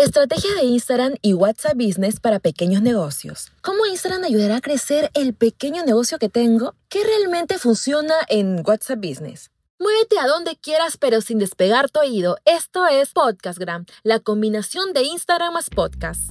Estrategia de Instagram y WhatsApp Business para pequeños negocios. ¿Cómo Instagram ayudará a crecer el pequeño negocio que tengo? ¿Qué realmente funciona en WhatsApp Business? Muévete a donde quieras pero sin despegar tu oído. Esto es Podcastgram, la combinación de Instagram más podcast.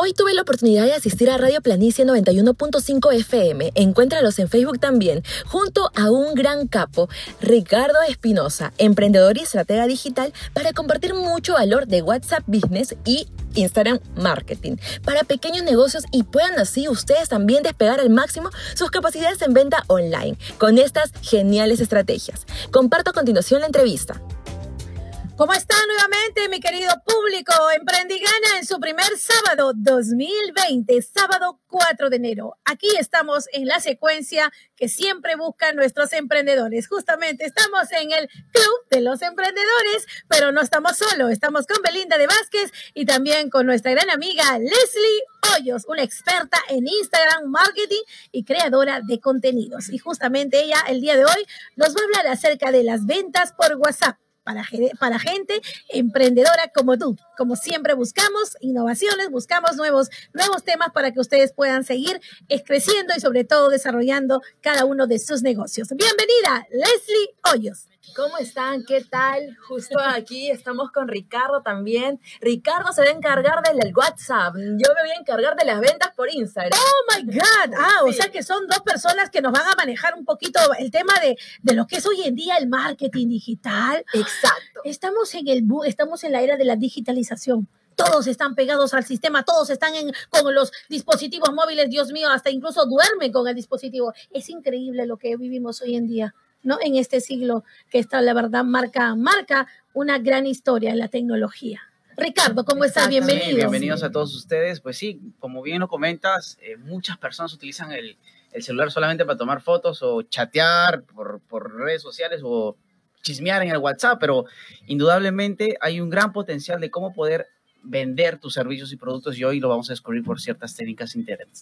Hoy tuve la oportunidad de asistir a Radio Planicie 91.5 FM. Encuéntralos en Facebook también, junto a un gran capo, Ricardo Espinosa, emprendedor y estratega digital, para compartir mucho valor de WhatsApp Business y Instagram Marketing para pequeños negocios y puedan así ustedes también despegar al máximo sus capacidades en venta online con estas geniales estrategias. Comparto a continuación la entrevista. ¿Cómo está nuevamente, mi querido público? Emprendigana en su primer sábado 2020, sábado 4 de enero. Aquí estamos en la secuencia que siempre buscan nuestros emprendedores. Justamente estamos en el Club de los Emprendedores, pero no estamos solos. Estamos con Belinda de Vázquez y también con nuestra gran amiga Leslie Hoyos, una experta en Instagram marketing y creadora de contenidos. Y justamente ella el día de hoy nos va a hablar acerca de las ventas por WhatsApp para, gente emprendedora como tú. Como siempre buscamos innovaciones, buscamos nuevos, nuevos temas para que ustedes puedan seguir creciendo y sobre todo desarrollando cada uno de sus negocios. Bienvenida, Leslie Hoyos. ¿Cómo están? ¿Qué tal? Justo aquí estamos con Ricardo también. Ricardo se va a encargar del WhatsApp. Yo me voy a encargar de las ventas por Instagram. Oh my God. Ah, o sea que son dos personas que nos van a manejar un poquito el tema de, de lo que es hoy en día el marketing digital. Exacto. Estamos en el estamos en la era de la digitalización todos están pegados al sistema, todos están en, con los dispositivos móviles, Dios mío, hasta incluso duermen con el dispositivo. Es increíble lo que vivimos hoy en día. ¿No? En este siglo que está, la verdad, marca, marca una gran historia en la tecnología. Ricardo, ¿cómo estás? Bienvenido. bienvenidos a todos ustedes. Pues sí, como bien lo comentas, eh, muchas personas utilizan el, el, celular solamente para tomar fotos o chatear por, por redes sociales o chismear en el WhatsApp, pero indudablemente hay un gran potencial de cómo poder vender tus servicios y productos y hoy lo vamos a descubrir por ciertas técnicas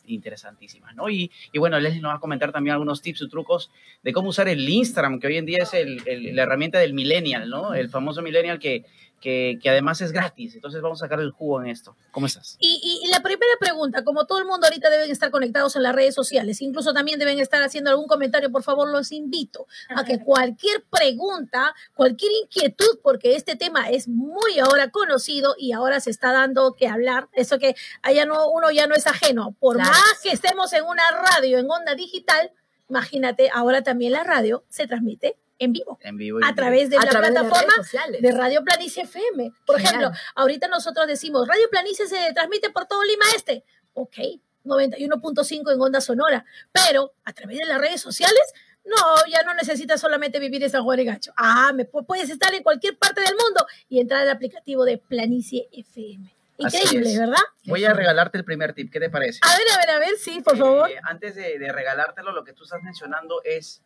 interesantísimas, ¿no? Y, y, bueno, Leslie nos va a comentar también algunos tips y trucos de cómo usar el Instagram, que hoy en día es el, la herramienta del millennial, ¿no? El famoso millennial que que, además es gratis. Entonces vamos a sacar el jugo en esto. ¿Cómo estás? Y, y, la primera pregunta, como todo el mundo ahorita deben estar conectados en las redes sociales, incluso también deben estar haciendo algún comentario, por favor, los invito a que cualquier pregunta, cualquier inquietud, porque este tema es muy ahora conocido y ahora se está dando que hablar, eso que allá no, uno ya no es ajeno, por más que estemos en una radio, en onda digital, imagínate, ahora también la radio se transmite en vivo. En vivo. a través de la plataforma de, Radio Planicie FM. Por ejemplo, ahorita nosotros decimos, Radio Planicie se transmite por todo Lima Este. Ok, 91.5 en onda sonora. Pero a través de las redes sociales, no, ya no necesitas solamente vivir en San Juan de Gacho. Ah, me puedes estar en cualquier parte del mundo y entrar al aplicativo de Planicie FM. Increíble, ¿verdad? Voy a regalarte el primer tip, ¿qué te parece? A ver, a ver, a ver, sí, por favor. Eh, antes de, de regalártelo, lo que tú estás mencionando es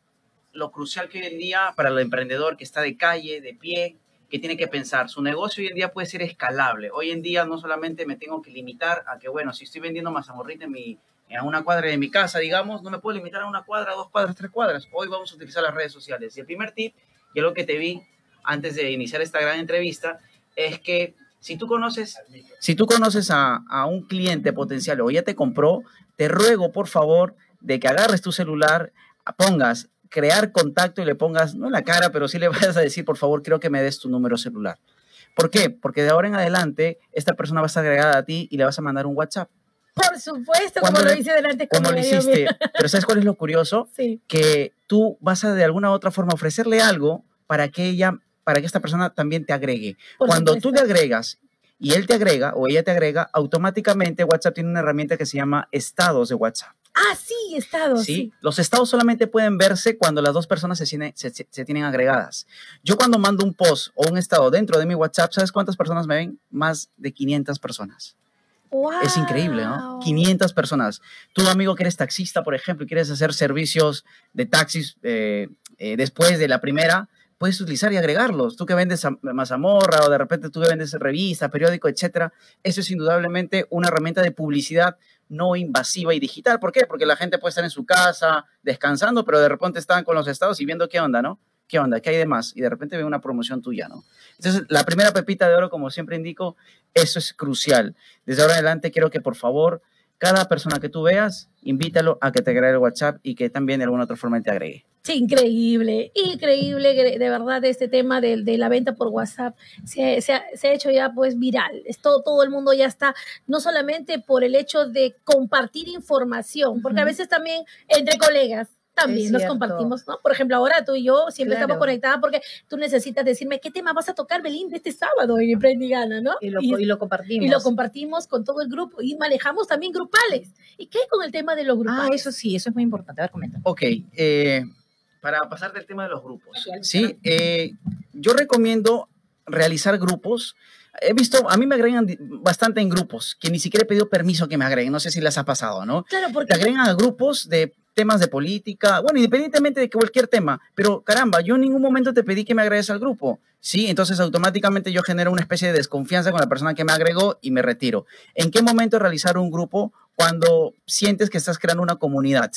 lo crucial que hoy en día para el emprendedor que está de calle, de pie, que tiene que pensar, su negocio hoy en día puede ser escalable. Hoy en día no solamente me tengo que limitar a que, bueno, si estoy vendiendo mazamorrita en, mi, en una cuadra de mi casa, digamos, no me puedo limitar a una cuadra, dos cuadras, tres cuadras. Hoy vamos a utilizar las redes sociales. Y el primer tip, y es lo que te vi antes de iniciar esta gran entrevista, es que si tú conoces, si tú conoces a, a un cliente potencial o ya te compró, te ruego, por favor, de que agarres tu celular, pongas crear contacto y le pongas, no en la cara, pero sí le vas a decir, por favor, quiero que me des tu número celular. ¿Por qué? Porque de ahora en adelante esta persona va a estar agregada a ti y le vas a mandar un WhatsApp. Por supuesto, como lo hice delante Como lo hiciste. Pero ¿sabes cuál es lo curioso? Sí. Que tú vas a de alguna u otra forma ofrecerle algo para que ella, para que esta persona también te agregue. Cuando tú le agregas y él te agrega o ella te agrega, automáticamente WhatsApp tiene una herramienta que se llama estados de WhatsApp. Ah, sí, estados. ¿sí? Los estados solamente pueden verse cuando las dos personas se, se, tienen agregadas. Yo cuando mando un post o un estado dentro de mi WhatsApp, ¿sabes cuántas personas me ven? Más de 500 personas. Es increíble, ¿no? 500 personas. Tú, amigo, que eres taxista, por ejemplo, y quieres hacer servicios de taxis eh, eh, después de la primera, puedes utilizar y agregarlos. Tú que vendes mazamorra o de repente tú que vendes revista, periódico, etcétera. Eso es indudablemente una herramienta de publicidad no invasiva y digital. ¿Por qué? Porque la gente puede estar en su casa descansando, pero de repente están con los estados y viendo qué onda, ¿no? ¿Qué onda? ¿Qué hay de más? Y de repente ve una promoción tuya, ¿no? Entonces, la primera pepita de oro, como siempre indico, eso es crucial. Desde ahora en adelante quiero que por favor, cada persona que tú veas, invítalo a que te agregue el WhatsApp y que también de alguna otra forma te agregue. Sí, increíble, increíble, de verdad, este tema de, de la venta por WhatsApp se, se, ha, se, ha, hecho ya pues viral. Todo, todo el mundo ya está, no solamente por el hecho de compartir información, porque uh -huh. a veces también entre colegas, también nos compartimos, ¿no? Por ejemplo, ahora tú y yo siempre claro. estamos conectadas porque tú necesitas decirme qué tema vas a tocar, Belinda, este sábado en Emprendigana, ¿no? Y lo, y, y lo, compartimos. Y lo compartimos con todo el grupo y manejamos también grupales. ¿Y qué hay con el tema de los grupales? Ah, eso sí, eso es muy importante. A ver, comenta. Ok, eh, para pasar del tema de los grupos, ¿sí? Eh, yo recomiendo realizar grupos he visto, a mí me agregan bastante en grupos, que ni siquiera he pedido permiso que me agreguen, no sé si les ha pasado, ¿no? Claro, porque... Te agregan a grupos de temas de política, bueno, independientemente de cualquier tema, pero caramba, yo en ningún momento te pedí que me agregues al grupo, ¿sí? Entonces automáticamente yo genero una especie de desconfianza con la persona que me agregó y me retiro. ¿En qué momento realizar un grupo? Cuando sientes que estás creando una comunidad,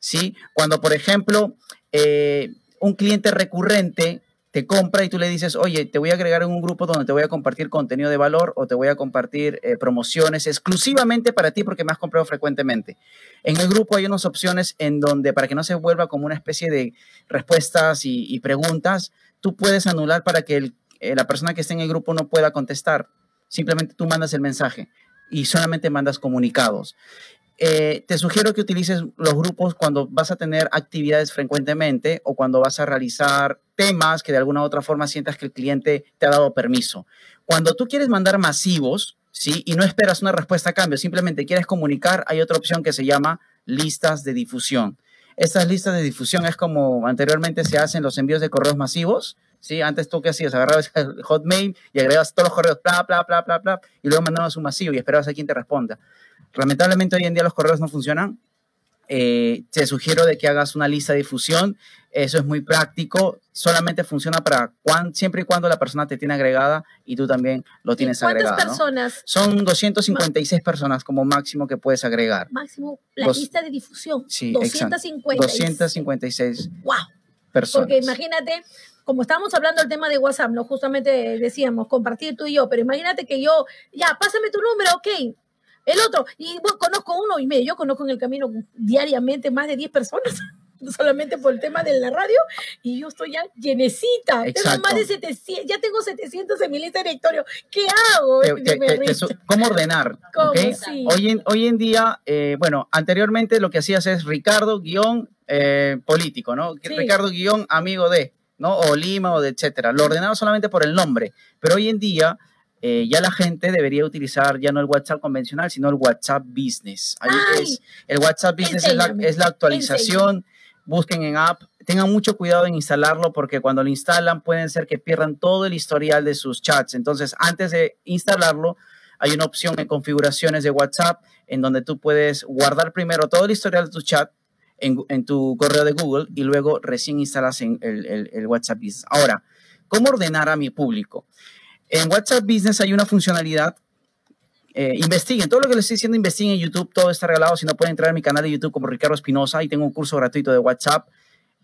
¿sí? Cuando, por ejemplo, eh, un cliente recurrente te compra y tú le dices, oye, te voy a agregar en un grupo donde te voy a compartir contenido de valor o te voy a compartir eh, promociones exclusivamente para ti porque me has comprado frecuentemente. En el grupo hay unas opciones en donde para que no se vuelva como una especie de respuestas y, preguntas, tú puedes anular para que eh, la persona que esté en el grupo no pueda contestar. Simplemente tú mandas el mensaje y solamente mandas comunicados. Eh, te sugiero que utilices los grupos cuando vas a tener actividades frecuentemente o cuando vas a realizar temas que de alguna u otra forma sientas que el cliente te ha dado permiso. Cuando tú quieres mandar masivos, ¿sí? Y no esperas una respuesta a cambio, simplemente quieres comunicar, hay otra opción que se llama listas de difusión. Estas listas de difusión es como anteriormente se hacen los envíos de correos masivos, ¿sí? Antes tú qué hacías, agarrabas el hotmail y agregabas todos los correos, bla, bla, bla, bla, bla, y luego mandabas un masivo y esperabas a quien te responda. Lamentablemente hoy en día los correos no funcionan. Eh, te sugiero de que hagas una lista de difusión. Eso es muy práctico. Solamente funciona para cuando, siempre y cuando la persona te tiene agregada y tú también lo tienes agregado. ¿Cuántas personas? ¿no? Son 256 personas como máximo que puedes agregar. Máximo la Dos, lista de difusión. Sí, 256. 256 wow. personas. Porque imagínate, como estábamos hablando del tema de WhatsApp, no justamente decíamos compartir tú y yo, pero imagínate que yo, ya, pásame tu número, ok, el otro, y bueno, conozco uno y medio, yo conozco en el camino diariamente más de 10 personas, solamente por el tema de la radio, y yo estoy ya llenecita, tengo más de 700, ya tengo 700 en mi lista de directorio, ¿qué hago? Te, te, te, ¿Cómo ordenar? ¿Cómo? ¿okay? Sí. Hoy, en, hoy en día, eh, bueno, anteriormente lo que hacías es Ricardo guion eh, político, ¿no? Sí. Ricardo guion amigo de, ¿no? O Lima o de etcétera. Lo ordenaba solamente por el nombre, pero hoy en día eh, ya la gente debería utilizar ya no el WhatsApp convencional, sino el WhatsApp Business. Ahí Ay, es, el WhatsApp Business es la, es la, actualización. Busquen en app. Tengan mucho cuidado en instalarlo porque cuando lo instalan pueden ser que pierdan todo el historial de sus chats. Entonces, antes de instalarlo, hay una opción en configuraciones de WhatsApp en donde tú puedes guardar primero todo el historial de tu chat en, en tu correo de Google y luego recién instalas en el, el, el WhatsApp Business. Ahora, ¿cómo ordenar a mi público? En WhatsApp Business hay una funcionalidad. Eh, investiguen, todo lo que les estoy diciendo, investiguen en YouTube, todo está regalado. Si no pueden entrar a mi canal de YouTube como Ricardo Espinosa y tengo un curso gratuito de WhatsApp.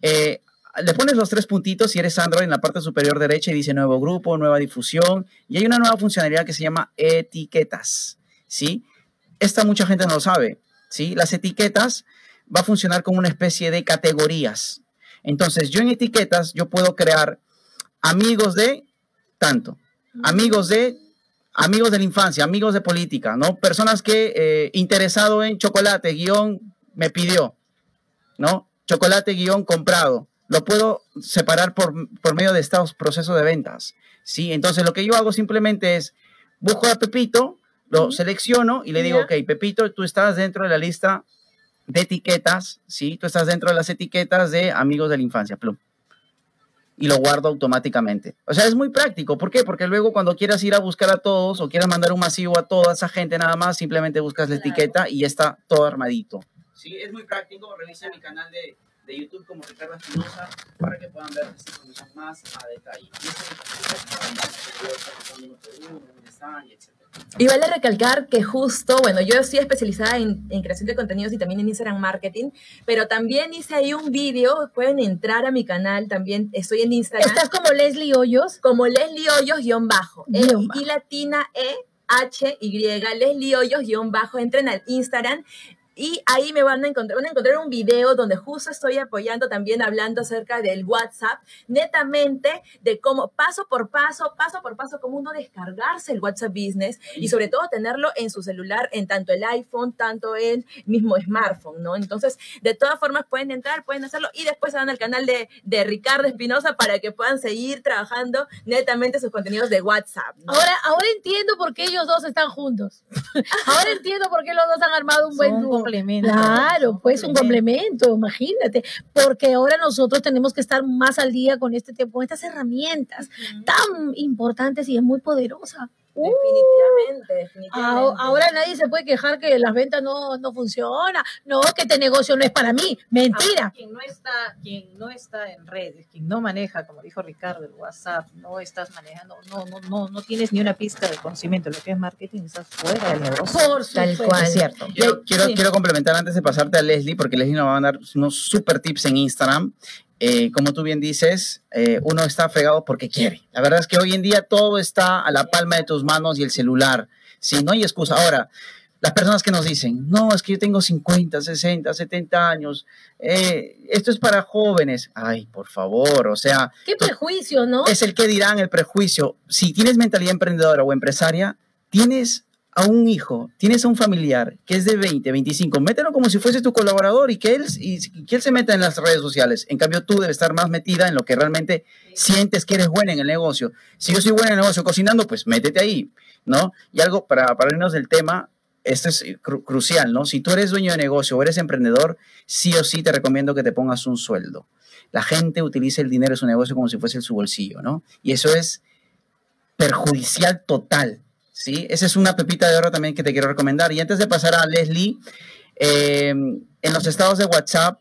Eh, le pones los tres puntitos si eres Android en la parte superior derecha y dice nuevo grupo, nueva difusión. Y hay una nueva funcionalidad que se llama etiquetas. ¿sí? Esta mucha gente no lo sabe. ¿sí? Las etiquetas va a funcionar como una especie de categorías. Entonces, yo en etiquetas, yo puedo crear amigos de tanto, amigos de amigos de la infancia, amigos de política, ¿no? Personas que eh, interesado en chocolate, guion, me pidió, ¿no? Chocolate, guion, comprado. Lo puedo separar por, por medio de estos procesos de ventas, ¿sí? Entonces, lo que yo hago simplemente es, busco a Pepito, lo selecciono y le digo, ok, Pepito, tú estás dentro de la lista de etiquetas, ¿sí? Tú estás dentro de las etiquetas de amigos de la infancia, plum. Y lo guardo automáticamente. O sea, es muy práctico. ¿Por qué? Porque luego cuando quieras ir a buscar a todos o quieras mandar un masivo a toda esa gente nada más, simplemente buscas la etiqueta y ya está todo armadito. Sí, es muy práctico. Revisa mi canal de, de YouTube como Ricardo Espinosa para que puedan ver esta información más a detalle. Y etc. Y vale recalcar que justo, bueno, yo estoy especializada en, en, creación de contenidos y también en Instagram Marketing, pero también hice ahí un vídeo, pueden entrar a mi canal, también estoy en Instagram. ¿Estás como Leslie Hoyos? Como Leslie Hoyos guion bajo. Guión y latina E H Y Leslie Hoyos guion bajo. Entren al Instagram y ahí me van a encontrar, van a encontrar un video donde justo estoy apoyando también hablando acerca del WhatsApp, netamente de cómo paso por paso, paso por paso, cómo uno descargarse el WhatsApp Business y sobre todo tenerlo en su celular, en tanto el iPhone, tanto el mismo smartphone, ¿no? Entonces, de todas formas pueden entrar, pueden hacerlo y después se van al canal de, de Ricardo Espinosa para que puedan seguir trabajando netamente sus contenidos de WhatsApp. ¿no? Ahora, ahora entiendo por qué ellos dos están juntos. ahora entiendo por qué los dos han armado un buen dúo complemento. Claro, pues un complemento, imagínate, porque ahora nosotros tenemos que estar más al día con este tiempo, con estas herramientas uh -huh. tan importantes y es muy poderosa. Definitivamente, uh, definitivamente. Ahora nadie se puede quejar que las ventas no, no funcionan, no, que este negocio no es para mí, mentira. Ahora, quien no está, quien no está en redes, quien no maneja, como dijo Ricardo, el WhatsApp, no estás manejando, no, no, no, no tienes ni una pista de conocimiento lo que es marketing, estás fuera del negocio. Por Tal cual. Es cierto. Quiero, quiero, sí. quiero complementar antes de pasarte a Leslie, porque Leslie nos va a dar unos super tips en Instagram eh, como tú bien dices, eh, uno está fregado porque quiere. La verdad es que hoy en día todo está a la palma de tus manos y el celular. Si sí, no hay excusa. Ahora, las personas que nos dicen, no, es que yo tengo 50, 60, 70 años, eh, esto es para jóvenes. Ay, por favor, o sea. Qué prejuicio, ¿no? Es el que dirán el prejuicio. Si tienes mentalidad emprendedora o empresaria, tienes a un hijo, tienes a un familiar que es de 20, 25, mételo como si fuese tu colaborador y que él, y, que él se meta en las redes sociales. En cambio, tú debes estar más metida en lo que realmente sientes que eres buena en el negocio. Si yo soy buena en el negocio cocinando, pues métete ahí, ¿no? Y algo para, para irnos del tema, esto es cru crucial, ¿no? Si tú eres dueño de negocio o eres emprendedor, sí o sí te recomiendo que te pongas un sueldo. La gente utiliza el dinero de su negocio como si fuese su bolsillo, ¿no? Y eso es perjudicial total ¿sí? Esa es una pepita de oro también que te quiero recomendar. Y antes de pasar a Leslie, eh, en los estados de WhatsApp,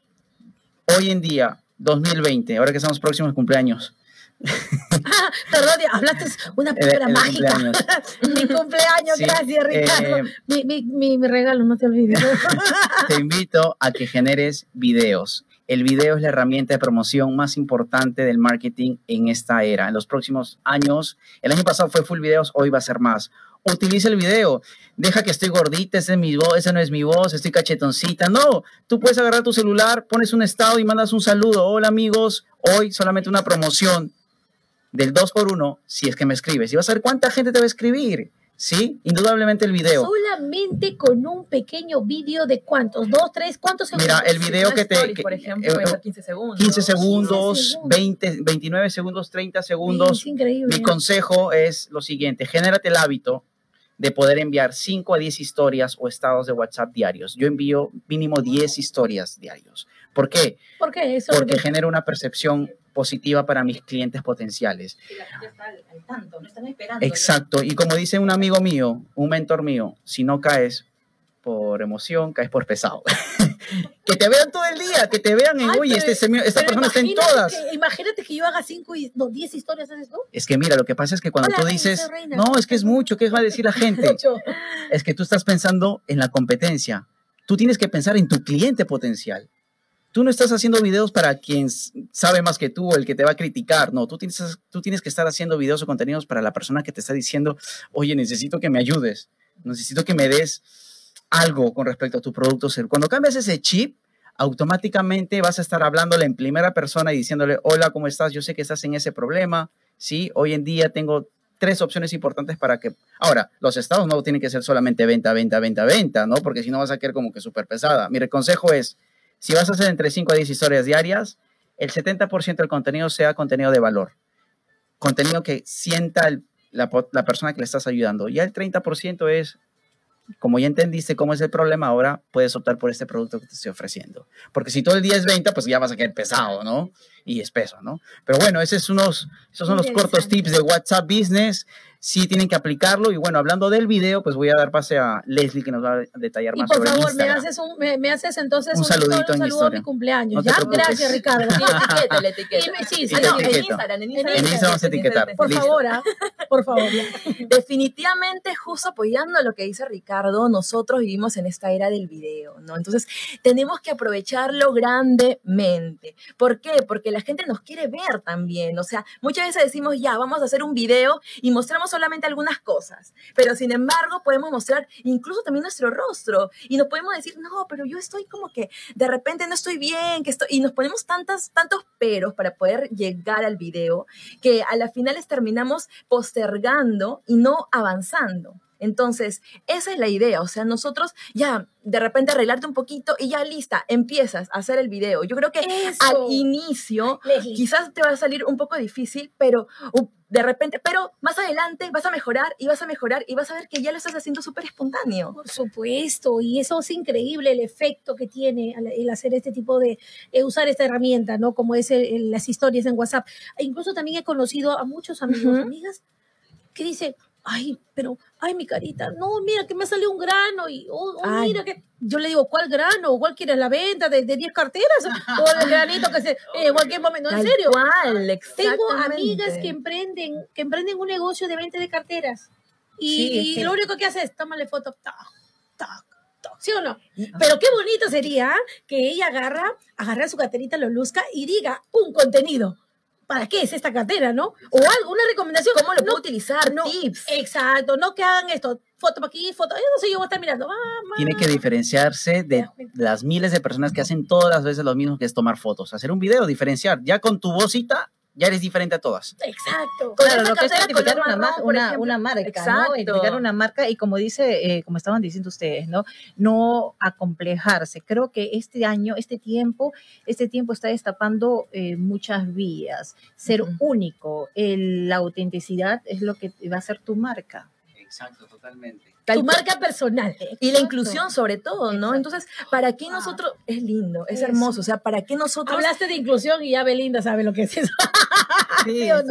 hoy en día, 2020, ahora que estamos próximos cumpleaños. Ah, perdón, hablaste una palabra mágica. Cumpleaños. mi cumpleaños, sí, gracias, Ricardo. Eh, mi, mi, mi, regalo, no te olvides. te invito a que generes videos. El video es la herramienta de promoción más importante del marketing en esta era. En los próximos años, el año pasado fue full videos, hoy va a ser más. Utiliza el video. Deja que estoy gordita, esa, es mi voz, esa no es mi voz, estoy cachetoncita. No, tú puedes agarrar tu celular, pones un estado y mandas un saludo. Hola amigos, hoy solamente una promoción del 2x1 si es que me escribes. Y vas a ver cuánta gente te va a escribir. Sí, indudablemente el video. Solamente con un pequeño video de cuántos, dos, tres, cuántos segundos. Mira, el video que te. Por ejemplo, eh, 15 segundos. 15 segundos, 15 segundos. 20, 29 segundos, 30 segundos. Sí, es increíble. Mi consejo es lo siguiente: genérate el hábito de poder enviar 5 a 10 historias o estados de WhatsApp diarios. Yo envío mínimo 10 historias diarios. ¿Por qué? ¿Por qué eso? Porque genera una percepción positiva para mis clientes potenciales. Y la gente está al, al tanto, no están esperando. Exacto. Y como dice un amigo mío, un mentor mío, si no caes por emoción, caes por pesado. que te vean todo el día, que te vean en, Ay, oye, pero, este, esta persona está en todas. Que, imagínate que yo haga 5 y no, 10 historias, ¿sabes tú? Es que mira, lo que pasa es que cuando Hola, tú dices, reina, no, es que es mucho, ¿qué va a decir la gente? es que tú estás pensando en la competencia. Tú tienes que pensar en tu cliente potencial tú no estás haciendo videos para quien sabe más que tú o el que te va a criticar, no, tú tienes, que estar haciendo videos o contenidos para la persona que te está diciendo, oye, necesito que me ayudes, necesito que me des algo con respecto a tu producto. Cuando cambias ese chip, automáticamente vas a estar hablándole en primera persona y diciéndole, hola, ¿cómo estás? Yo sé que estás en ese problema, ¿sí? Hoy en día tengo tres opciones importantes para que... Ahora, los estados no tienen que ser solamente venta, venta, venta, venta, ¿no? Porque si no vas a quedar como que súper pesada. Mi consejo es, si vas a hacer entre 5 a 10 historias diarias, el 70% del contenido sea contenido de valor. Contenido que sienta el, la, la, persona que le estás ayudando. Ya el 30% es como ya entendiste cómo es el problema, ahora puedes optar por este producto que te estoy ofreciendo. Porque si todo el día es venta, pues ya vas a quedar pesado, ¿no? Y espeso, ¿no? Pero bueno, esos son los cortos tips de WhatsApp Business sí tienen que aplicarlo. Y bueno, hablando del video, pues voy a dar pase a Leslie que nos va a detallar más y por sobre favor, Instagram. me haces, un, me, me haces entonces Un saludito en un saludo a historia. mi cumpleaños. No ¿ya? Gracias, Ricardo. Sí, etiqueta, la etiqueta. Y sí, sí, Y no, en. Instagram, en En Instagram. En Instagram vamos a etiquetar. Por Listo. favor, ¿ah? por favor. ya. Definitivamente, justo apoyando lo que dice Ricardo, nosotros vivimos en esta era del video, ¿no? Entonces, tenemos que aprovecharlo grandemente. ¿Por qué? Porque la gente nos quiere ver también. O sea, muchas veces decimos, ya, vamos a hacer un video y mostramos solamente algunas cosas. Pero, sin embargo, podemos mostrar incluso también nuestro rostro y nos podemos decir, no, pero yo estoy como que de repente no estoy bien, que estoy... Y nos ponemos tantas, tantos peros para poder llegar al video que a las finales terminamos postergando y no avanzando. Entonces, esa es la idea. O sea, nosotros ya de repente arreglarte un poquito y ya lista, empiezas a hacer el video. Yo creo que Eso. al inicio quizás te va a salir un poco difícil, pero uh, de repente, pero más adelante vas a mejorar y vas a mejorar y vas a ver que ya lo estás haciendo súper espontáneo. Por supuesto, y eso es increíble el efecto que tiene el hacer este tipo de, eh, usar esta herramienta, ¿no? Como es el- el- las historias en WhatsApp. E incluso también he conocido a muchos amigos, Ujú. amigas, que dicen, ay, pero, ay, mi carita, no, mira, que me salió un grano, y, oh, oh, mira que, yo le digo, ¿cuál grano? ¿Cuál quieres la venta de, de 10 carteras? o el granito que se, eh, en cualquier momento, en serio. cual, Tengo amigas que emprenden, que emprenden un negocio de venta de carteras. Y, Sí, y lo único que hace es tómale foto, tac, tac, ¿sí o no? Pero qué bonito sería que ella agarra, agarra su carterita, lo luzca y diga un contenido. ¿Para qué es esta cartera, no? O algo, una recomendación. ¿Cómo lo No, puedo utilizar? no, Tips. Exacto, no que hagan esto, foto para aquí, foto, yo no sé, yo voy a estar mirando. Ah. Tiene que diferenciarse de las miles de personas que hacen todas las veces lo mismo que es tomar fotos. Hacer un video, diferenciar. Ya con tu vocita, ya eres diferente a todas. Exacto. Claro, lo que es identificar una, marrón, una, marca, ¿no? Exacto. Identificar una marca y como dice, eh, como estaban diciendo ustedes, ¿no? No acomplejarse. Creo que este año, este tiempo, este tiempo está destapando eh, muchas vías. Ser único, el- la autenticidad es lo que va a ser tu marca. Exacto, totalmente. Tal tu marca personal. Y la inclusión sobre todo, ¿no? Exacto. Entonces, ¿para qué nosotros? Es lindo, es hermoso. O sea, ¿para qué nosotros? Hablaste de inclusión y ya Belinda sabe lo que es eso. ¿Sí o?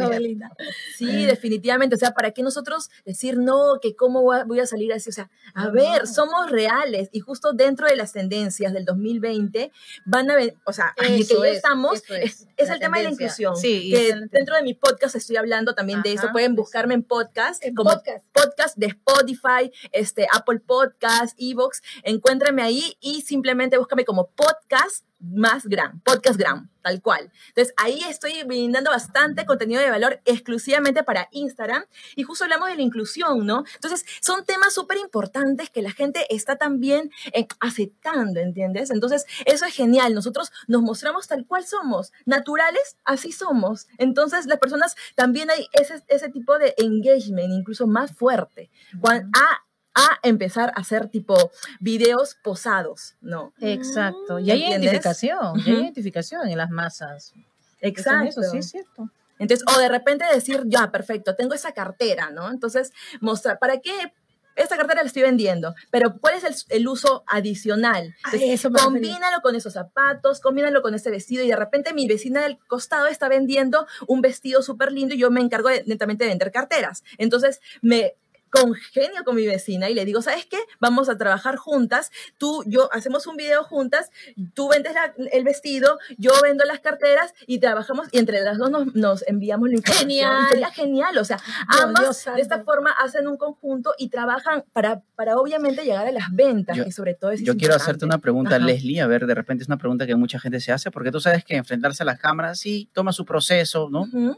Sí, definitivamente. O sea, ¿para qué nosotros decir no, que cómo voy a- salir así? O sea, a No, ver, somos reales y justo dentro de las tendencias del 2020 van a ver, o sea, Eso que ya es, estamos, eso es, es, es la el tema de la inclusión. Sí, que dentro de mi podcast estoy hablando también de eso. Pueden buscarme en podcast, En como podcast. podcast de Spotify, este, Apple Podcast, Evox. Encuéntrame ahí y simplemente búscame como podcast más gran, podcast gran, tal cual. Entonces ahí estoy brindando bastante contenido de valor exclusivamente para Instagram y justo hablamos de la inclusión, ¿no? Entonces son temas súper importantes que la gente está también eh, aceptando, ¿entiendes? Entonces eso es genial, nosotros nos mostramos tal cual somos, naturales, así somos. Entonces las personas también hay ese, ese tipo de engagement incluso más fuerte. Cuan- a, a empezar a hacer tipo videos posados, ¿no? Exacto. Y hay ¿Entiendes? identificación, y hay identificación en las masas. Exacto. Eso sí es cierto. Entonces, o de repente decir, ya, perfecto, tengo esa cartera, ¿no? Entonces, mostrar, ¿para qué? Esta cartera la estoy vendiendo, pero ¿cuál es el, el uso adicional? Entonces, eso me refería. combínalo con esos zapatos, combínalo con ese vestido y de repente mi vecina del costado está vendiendo un vestido súper lindo y yo me encargo de- netamente de vender carteras. Entonces, me congenio con mi vecina y le digo, ¿sabes qué? Vamos a trabajar juntas, tú, yo, hacemos un video juntas, tú vendes la- el vestido, yo vendo las carteras y trabajamos y entre las dos nos, nos enviamos la información. Genial. Sería genial, o sea, ambas de esta forma hacen un conjunto y trabajan para, para obviamente llegar a las ventas, Yo- que sobre todo es Yo quiero hacerte una pregunta, Ajá. Leslie. A ver, de repente es una pregunta que mucha gente se hace, porque tú sabes que enfrentarse a las cámaras sí toma su proceso, ¿no? Ujú.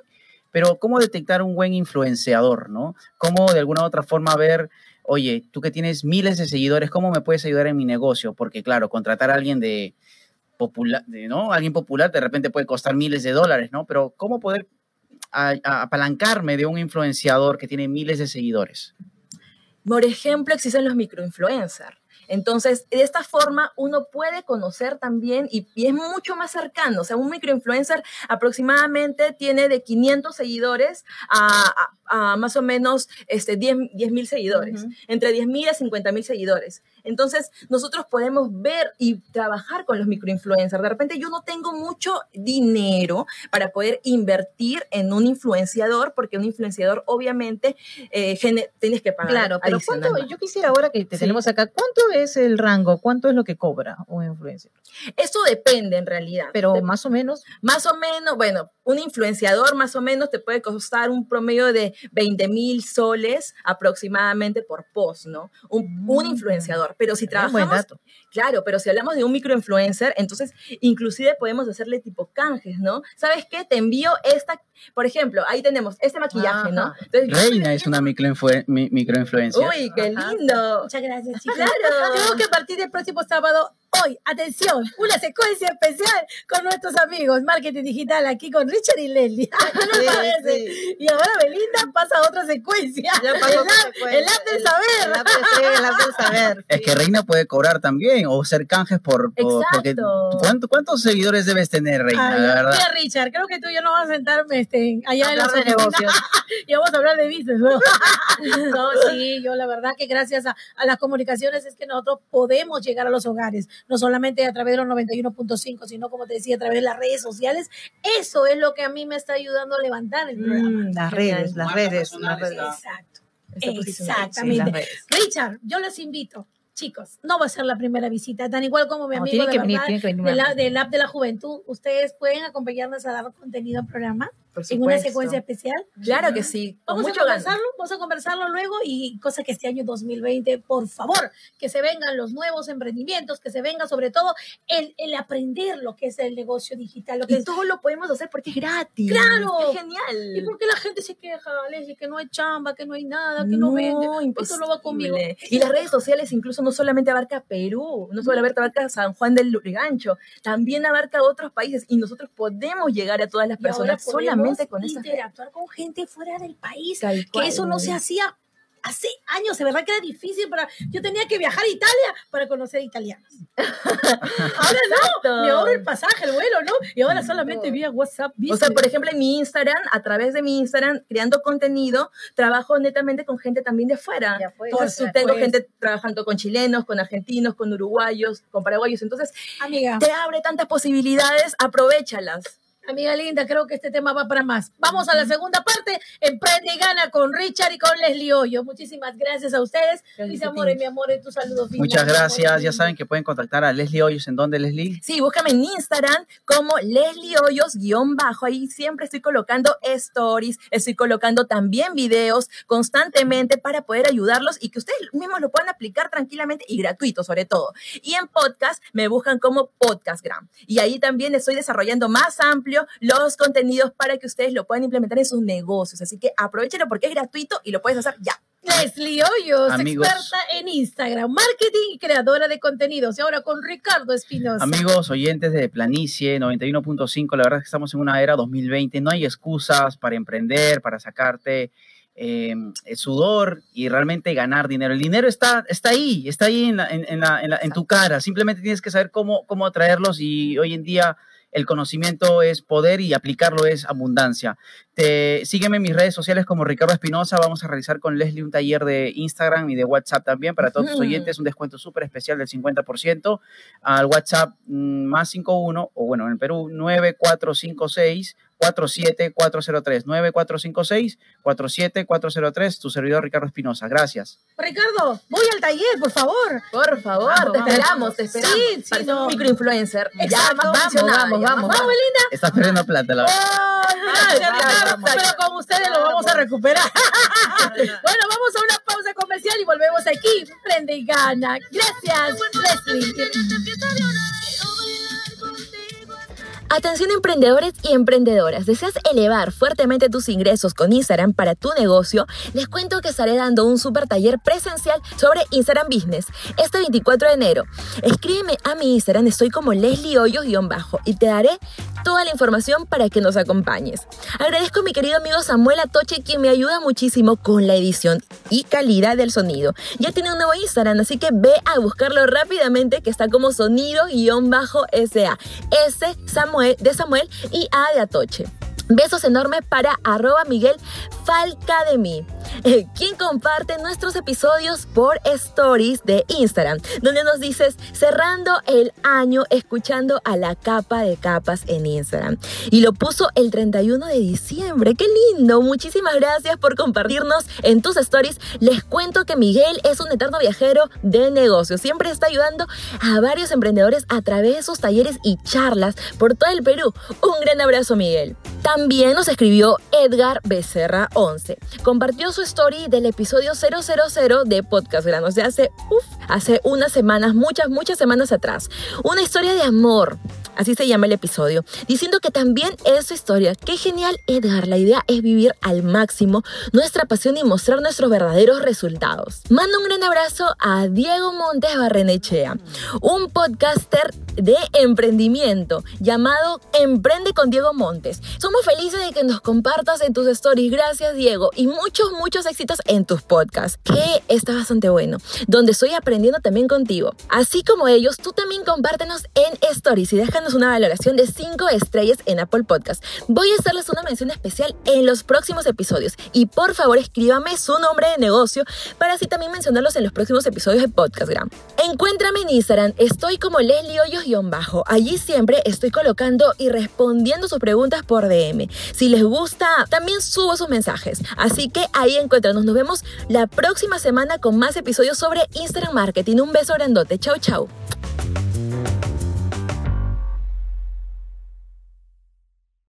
Pero ¿cómo detectar un buen influenciador, no? ¿Cómo de alguna u otra forma ver, oye, tú que tienes miles de seguidores, ¿cómo me puedes ayudar en mi negocio? Porque claro, contratar a alguien de popular, ¿no? Alguien popular de repente puede costar miles de dólares, ¿no? Pero ¿cómo poder apalancarme de un influenciador que tiene miles de seguidores? Por ejemplo, existen los microinfluencers. Entonces, de esta forma uno puede conocer también y, y es mucho más cercano. O sea, un microinfluencer aproximadamente tiene de 500 seguidores a, a- a más o menos este, 10 mil seguidores, entre 10 mil a 50 mil seguidores. Entonces, nosotros podemos ver y trabajar con los microinfluencers. De repente, yo no tengo mucho dinero para poder invertir en un influenciador, porque un influenciador, obviamente, eh, tienes que pagar. Claro, pero ¿cuánto, yo quisiera ahora que te Sí. tenemos acá, ¿cuánto es el rango? ¿Cuánto es lo que cobra un influencer? Eso depende en realidad. Pero De- más o menos, Más o menos, bueno, un influenciador más o menos te puede costar un promedio de 20 mil soles aproximadamente por post, ¿no? Un, un Mm. influenciador. Pero si trabajamos, claro, pero si hablamos de un microinfluencer, entonces inclusive podemos hacerle tipo canjes, ¿no? ¿Sabes qué? Te envío esta, por ejemplo, ahí tenemos este maquillaje, ¿no? Entonces, Reina es una microinfluen- mi- microinfluencer. Uy, qué Ajá. lindo. Muchas gracias, chicos. Claro. Creo que a partir del próximo sábado, hoy, atención, una secuencia especial con nuestros amigos Marketing Digital aquí con Richard y Leslie. ¿No les parece? Y ahora Belinda pasa a otra secuencia. Ya pasó el, app, secuencia. el app del saber. El app del- sí, del saber. Es que Reina puede cobrar también o ser canjes por, por- porque Exacto. ¿cuánto- ¿cuántos seguidores debes tener, Reina? Ay, la verdad. mira, Richard, creo que tú y yo no vamos a sentarme este, allá en la de negocios. y vamos a hablar de business. ¿no? no, sí, yo la verdad que gracias a, a las comunicaciones es que nosotros podemos llegar a los hogares, no solamente a través de los 91.5, sino como te decía, a través de las redes sociales. Eso es lo que a mí me está ayudando a levantar el programa. Mm, las Genial. redes, las redes, las redes. Exacto. Exactamente. Sí, las. Richard, yo les invito, chicos, no va a ser la primera visita, tan igual como mi No, amigo de que la venir, verdad, Marta. app- del app de la juventud. Ustedes pueden acompañarnos a dar contenido al programa Por en una secuencia especial. Claro que sí. Vamos a ganas. conversarlo, vamos a conversarlo luego y cosa que este año 2020, por favor, que se vengan los nuevos emprendimientos, que se venga sobre todo el, el aprender lo que es el negocio digital, lo que Y es todo lo podemos hacer porque es gratis. Claro. ¿Y genial. por qué la gente se queja, Leslie, que no hay chamba, que no hay nada, que no, vende? Esto no va conmigo. Y las redes sociales incluso no solamente abarca Perú, no solamente abarca San Juan del Lurigancho, también abarca otros países y nosotros podemos llegar a todas las Y personas podemos solamente con esas interactuar con gente fuera del país, Tal que cual. eso no se hacía hace años, de verdad que era difícil para yo tenía que viajar a Italia para conocer italianos. ahora no, me ahorro el pasaje, el vuelo, ¿no? Y ahora solamente vía WhatsApp. O sea, por ejemplo, en mi Instagram, a través de mi Instagram, creando contenido, trabajo netamente con gente también de afuera. Ya fue, Entonces, por tengo supuesto. gente trabajando con chilenos, con argentinos, con uruguayos, con paraguayos. Entonces, amiga, te abre tantas posibilidades, aprovechalas. Amiga linda, creo que este tema va para más. Vamos a la segunda parte, Emprende y Gana con Richard y con Leslie Hoyo. Muchísimas gracias a ustedes. Gracias Mis amores, mi amor, tu saludo final. Muchas gracias. Ya saben que pueden contactar a Leslie Hoyos. ¿En dónde, Leslie? Sí, búscame en Instagram como Leslie Hoyos guion bajo. Ahí siempre estoy colocando stories, estoy colocando también videos constantemente para poder ayudarlos y que ustedes mismos lo puedan aplicar tranquilamente y gratuito sobre todo. Y en podcast me buscan como Podcastgram. Y ahí también estoy desarrollando más amplio los contenidos para que ustedes lo puedan implementar en sus negocios. Así que aprovechenlo porque es gratuito y lo puedes hacer ya. Leslie Hoyos, Amigos. experta en Instagram, marketing y creadora de contenidos. Y ahora con Ricardo Espinosa. Amigos oyentes de Planicie 91.5, la verdad es que estamos en una era 2020, no hay excusas para emprender, para sacarte eh, el sudor y realmente ganar dinero. El dinero está, está ahí, está ahí en, la- en- en la- en la- en tu cara, simplemente tienes que saber cómo, cómo atraerlos y hoy en día el conocimiento es poder y aplicarlo es abundancia. Te, sígueme en mis redes sociales como Ricardo Espinosa. Vamos a realizar con Leslie un taller de Instagram y de WhatsApp también para todos tus oyentes. Un descuento súper especial del 50% al WhatsApp mm, más 51, o bueno, en el Perú, 9456 47403. 9456 47403. Tu servidor Ricardo Espinosa. Gracias. Ricardo, voy al taller, por favor. Por favor, Vamos, te vamos. esperamos, te esperamos. Sí, sí, no. microinfluencer. Ya Exacto. Vamos, vamos, ya vamos, más- Vamos, Belinda. Estás perdiendo plata, la verdad. Ay, gracias, Vamos, Ricardo, vamos. pero con ustedes lo vamos a recuperar. bueno, vamos a una pausa comercial y volvemos aquí. Prende y gana. Gracias, Leslie. Atención emprendedores y emprendedoras, ¿deseas elevar fuertemente tus ingresos con Instagram para tu negocio? Les cuento que estaré dando un super taller presencial sobre Instagram Business este 24 de enero. Escríbeme a mi Instagram, estoy como Leslie Hoyos-bajo y te daré toda la información para que nos acompañes. Agradezco a mi querido amigo Samuel Atoche, quien me ayuda muchísimo con la edición y calidad del sonido. Ya tiene un nuevo Instagram, así que ve a buscarlo rápidamente, que está como sonido-sa. S Samuel, de Samuel y A de Atoche. Besos enormes para arroba Miguel Falca de mí, quien comparte nuestros episodios por stories de Instagram, donde nos dices cerrando el año escuchando a la capa de capas en Instagram. Y lo puso el 31 de diciembre. ¡Qué lindo! Muchísimas gracias por compartirnos en tus stories. Les cuento que Miguel es un eterno viajero de negocios. Siempre está ayudando a varios emprendedores a través de sus talleres y charlas por todo el Perú. Un gran abrazo, Miguel. También nos escribió Edgar Becerra 11. Compartió su story del episodio 000 de Podcast Grano. O sea, hace, hace unas semanas, muchas, muchas semanas atrás. Una historia de amor. Así se llama el episodio. Diciendo que también es su historia. Qué genial, Edgar. La idea es vivir al máximo nuestra pasión y mostrar nuestros verdaderos resultados. Mando un gran abrazo a Diego Montes Barrenechea, un podcaster de emprendimiento llamado Emprende con Diego Montes. Somos felices de que nos compartas en tus stories. Gracias, Diego. Y muchos, muchos éxitos en tus podcasts, que está bastante bueno, donde estoy aprendiendo también contigo. Así como ellos, tú también compártenos en stories y déjanos una valoración de 5 estrellas en Apple Podcast. Voy a hacerles una mención especial en los próximos episodios. Y por favor, escríbame su nombre de negocio para así también mencionarlos en los próximos episodios de Podcastgram. Encuéntrame en Instagram. Estoy como Leslie Hoyos bajo. Allí siempre estoy colocando y respondiendo sus preguntas por DM. Si les gusta, también subo sus mensajes. Así que ahí encuéntranos. Nos vemos la próxima semana con más episodios sobre Instagram Marketing. Un beso grandote. Chau, chau.